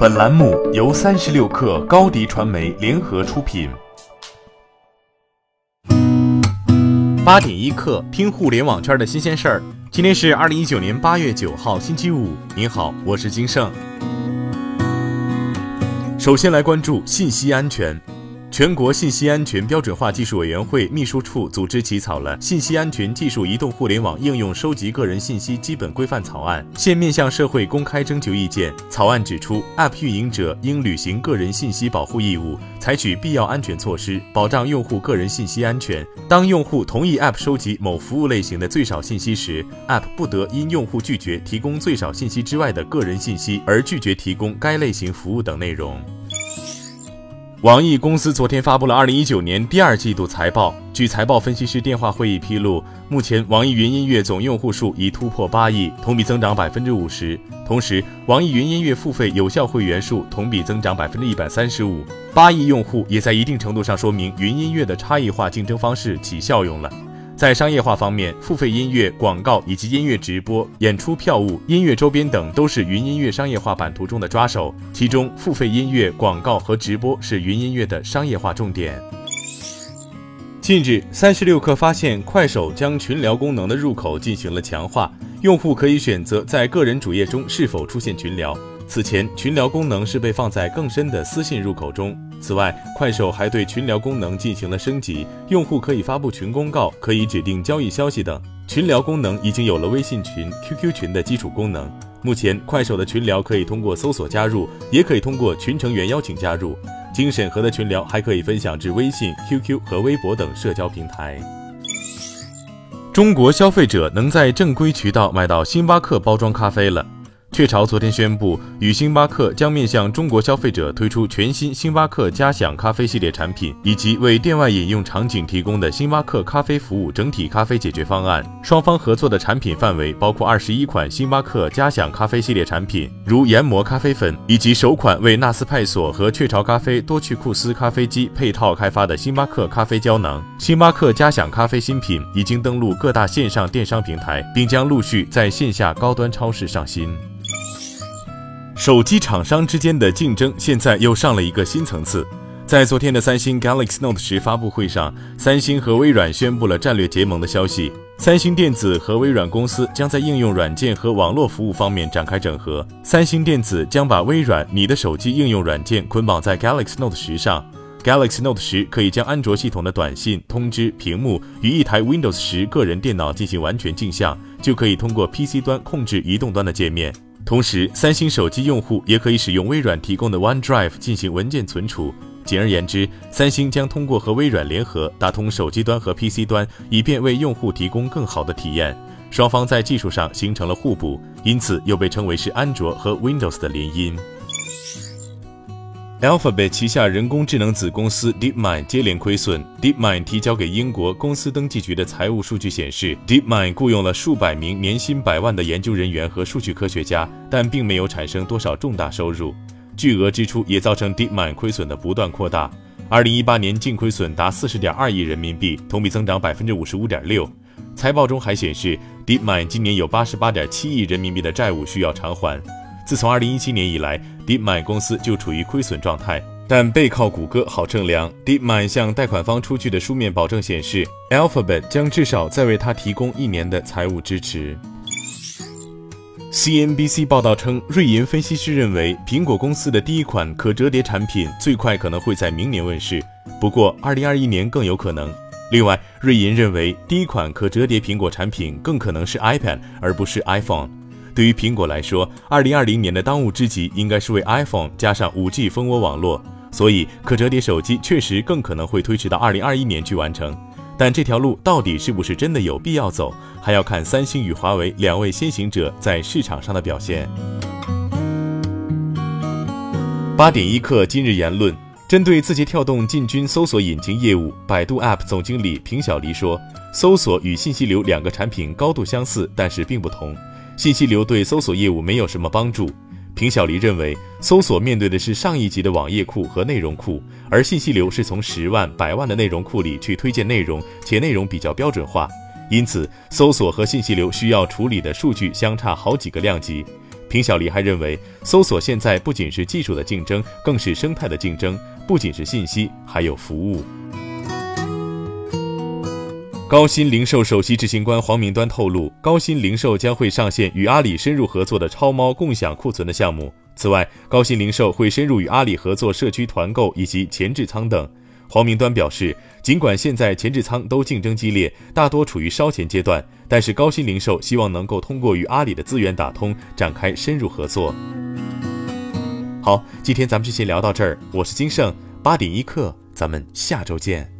本栏目由三十六氪高低传媒联合出品。八点一刻，听互联网圈的新鲜事儿。今天是二零一九年八月九号，星期五。您好，我是金盛。首先来关注信息安全。全国信息安全标准化技术委员会秘书处组织起草了《信息安全技术移动互联网应用收集个人信息基本规范草案》，现面向社会公开征求意见。草案指出，App 运营者应履行个人信息保护义务，采取必要安全措施，保障用户个人信息安全。当用户同意 App 收集某服务类型的最少信息时，App 不得因用户拒绝提供最少信息之外的个人信息而拒绝提供该类型服务等内容。网易公司昨天发布了二零一九年第二季度财报。据财报分析师电话会议披露，目前网易云音乐总用户数已突破八亿，同比增长百分之五十。同时，网易云音乐付费有效会员数同比增长百分之一百三十五。八亿用户也在一定程度上说明云音乐的差异化竞争方式起效用了。在商业化方面，付费音乐广告以及音乐直播、演出票务、音乐周边等都是云音乐商业化版图中的抓手。其中，付费音乐广告和直播是云音乐的商业化重点。近日，三十六氪发现，快手将群聊功能的入口进行了强化，用户可以选择在个人主页中是否出现群聊。此前，群聊功能是被放在更深的私信入口中。此外，快手还对群聊功能进行了升级，用户可以发布群公告，可以指定交易消息等。群聊功能已经有了微信群、QQ 群的基础功能。目前，快手的群聊可以通过搜索加入，也可以通过群成员邀请加入。经审核的群聊还可以分享至微信、QQ 和微博等社交平台。中国消费者能在正规渠道买到星巴克包装咖啡了。雀巢昨天宣布，与星巴克将面向中国消费者推出全新星巴克嘉享咖啡系列产品，以及为店外饮用场景提供的星巴克咖啡服务整体咖啡解决方案。双方合作的产品范围包括二十一款星巴克嘉享咖啡系列产品，如研磨咖啡粉，以及首款为纳斯派索和雀巢咖啡多趣库斯咖啡机配套开发的星巴克咖啡胶囊。星巴克嘉享咖啡新品已经登陆各大线上电商平台，并将陆续在线下高端超市上新。手机厂商之间的竞争现在又上了一个新层次。在昨天的三星 Galaxy Note 十发布会上，三星和微软宣布了战略结盟的消息。三星电子和微软公司将在应用软件和网络服务方面展开整合。三星电子将把微软你的手机应用软件捆绑在 Galaxy Note 十上。Galaxy Note 十可以将安卓系统的短信、通知、屏幕与一台 Windows 十个人电脑进行完全镜像，就可以通过 PC 端控制移动端的界面。同时，三星手机用户也可以使用微软提供的 OneDrive 进行文件存储。简而言之，三星将通过和微软联合，打通手机端和 PC 端，以便为用户提供更好的体验。双方在技术上形成了互补，因此又被称为是安卓和 Windows 的联姻。Alphabet 旗下人工智能子公司 DeepMind 接连亏损。DeepMind 提交给英国公司登记局的财务数据显示，DeepMind 雇佣了数百名年薪百万的研究人员和数据科学家，但并没有产生多少重大收入。巨额支出也造成 DeepMind 亏损的不断扩大。二零一八年净亏损达四十点二亿人民币，同比增长百分之五十五点六。财报中还显示，DeepMind 今年有八十八点七亿人民币的债务需要偿还。自从二零一七年以来，DeepMind 公司就处于亏损状态，但背靠谷歌好乘凉。DeepMind 向贷款方出具的书面保证显示，Alphabet 将至少再为他提供一年的财务支持。CNBC 报道称，瑞银分析师认为，苹果公司的第一款可折叠产品最快可能会在明年问世，不过二零二一年更有可能。另外，瑞银认为，第一款可折叠苹果产品更可能是 iPad 而不是 iPhone。对于苹果来说，二零二零年的当务之急应该是为 iPhone 加上五 G 蜂窝网络，所以可折叠手机确实更可能会推迟到二零二一年去完成。但这条路到底是不是真的有必要走，还要看三星与华为两位先行者在市场上的表现。八点一刻，今日言论：针对字节跳动进军搜索引擎业务，百度 App 总经理平小黎说，搜索与信息流两个产品高度相似，但是并不同。信息流对搜索业务没有什么帮助。平小黎认为，搜索面对的是上亿级的网页库和内容库，而信息流是从十万、百万的内容库里去推荐内容，且内容比较标准化，因此搜索和信息流需要处理的数据相差好几个量级。平小黎还认为，搜索现在不仅是技术的竞争，更是生态的竞争，不仅是信息，还有服务。高鑫零售首席执行官黄明端透露，高鑫零售将会上线与阿里深入合作的超猫共享库存的项目。此外，高鑫零售会深入与阿里合作社区团购以及前置仓等。黄明端表示，尽管现在前置仓都竞争激烈，大多处于烧钱阶段，但是高鑫零售希望能够通过与阿里的资源打通，展开深入合作。好，今天咱们就先聊到这儿。我是金盛，八点一刻，咱们下周见。